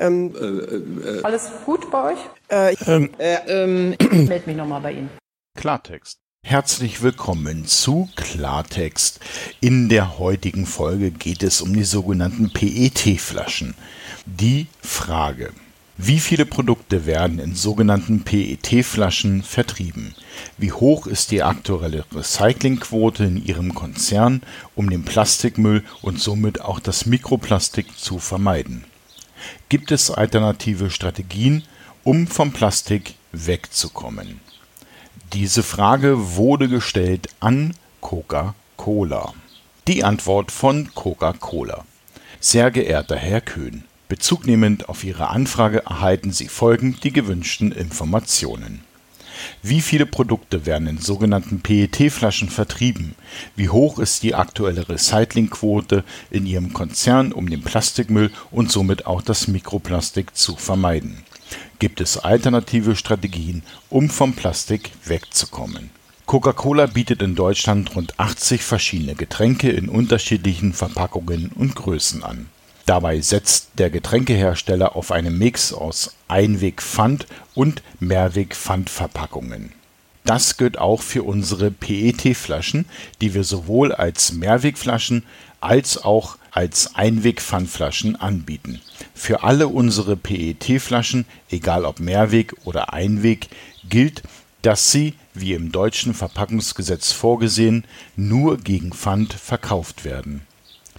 Ähm, Alles gut bei euch? äh, Ähm, äh, ähm, Meld mich nochmal bei Ihnen. Klartext. Herzlich willkommen zu Klartext. In der heutigen Folge geht es um die sogenannten PET-Flaschen. Die Frage. Wie viele Produkte werden in sogenannten PET-Flaschen vertrieben? Wie hoch ist die aktuelle Recyclingquote in Ihrem Konzern, um den Plastikmüll und somit auch das Mikroplastik zu vermeiden? Gibt es alternative Strategien, um vom Plastik wegzukommen? Diese Frage wurde gestellt an Coca-Cola. Die Antwort von Coca-Cola. Sehr geehrter Herr Köhn, bezugnehmend auf Ihre Anfrage erhalten Sie folgend die gewünschten Informationen. Wie viele Produkte werden in sogenannten PET-Flaschen vertrieben? Wie hoch ist die aktuelle Recyclingquote in Ihrem Konzern, um den Plastikmüll und somit auch das Mikroplastik zu vermeiden? Gibt es alternative Strategien, um vom Plastik wegzukommen? Coca-Cola bietet in Deutschland rund 80 verschiedene Getränke in unterschiedlichen Verpackungen und Größen an. Dabei setzt der Getränkehersteller auf einen Mix aus Einweg-Pfand- und Mehrweg-Pfandverpackungen. Das gilt auch für unsere PET-Flaschen, die wir sowohl als Mehrwegflaschen als auch als Einweg-Pfandflaschen anbieten. Für alle unsere PET-Flaschen, egal ob Mehrweg oder Einweg, gilt, dass sie, wie im deutschen Verpackungsgesetz vorgesehen, nur gegen Pfand verkauft werden.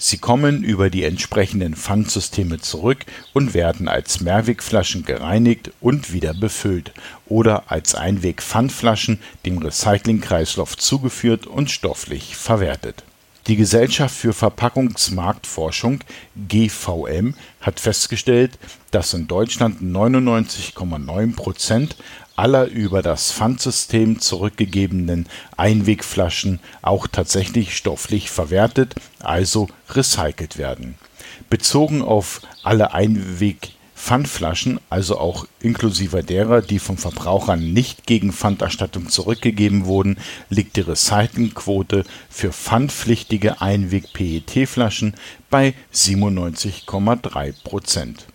Sie kommen über die entsprechenden Pfandsysteme zurück und werden als Mehrwegflaschen gereinigt und wieder befüllt oder als Einweg-Pfandflaschen dem Recyclingkreislauf zugeführt und stofflich verwertet. Die Gesellschaft für Verpackungsmarktforschung GVM hat festgestellt, dass in Deutschland 99,9 Prozent aller über das Pfandsystem zurückgegebenen Einwegflaschen auch tatsächlich stofflich verwertet, also recycelt werden. Bezogen auf alle Einweg-Pfandflaschen, also auch inklusive derer, die vom Verbraucher nicht gegen Pfanderstattung zurückgegeben wurden, liegt die Recyclingquote für pfandpflichtige Einweg-PET-Flaschen bei 97,3 Prozent.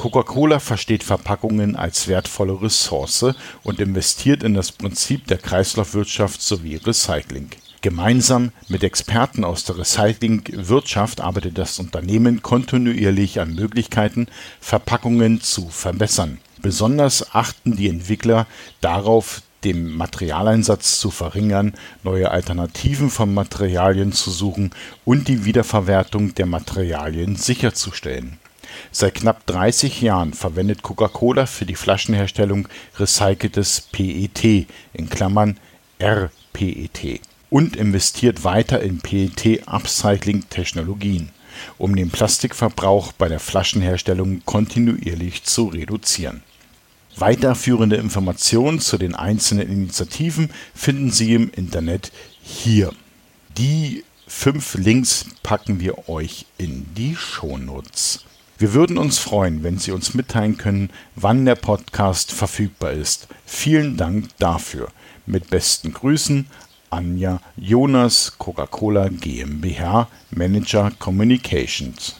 Coca-Cola versteht Verpackungen als wertvolle Ressource und investiert in das Prinzip der Kreislaufwirtschaft sowie Recycling. Gemeinsam mit Experten aus der Recyclingwirtschaft arbeitet das Unternehmen kontinuierlich an Möglichkeiten, Verpackungen zu verbessern. Besonders achten die Entwickler darauf, den Materialeinsatz zu verringern, neue Alternativen von Materialien zu suchen und die Wiederverwertung der Materialien sicherzustellen. Seit knapp 30 Jahren verwendet Coca-Cola für die Flaschenherstellung recyceltes PET in Klammern rPET und investiert weiter in PET-Upcycling-Technologien, um den Plastikverbrauch bei der Flaschenherstellung kontinuierlich zu reduzieren. Weiterführende Informationen zu den einzelnen Initiativen finden Sie im Internet hier. Die fünf Links packen wir euch in die Shownotes. Wir würden uns freuen, wenn Sie uns mitteilen können, wann der Podcast verfügbar ist. Vielen Dank dafür. Mit besten Grüßen, Anja Jonas, Coca-Cola GmbH, Manager Communications.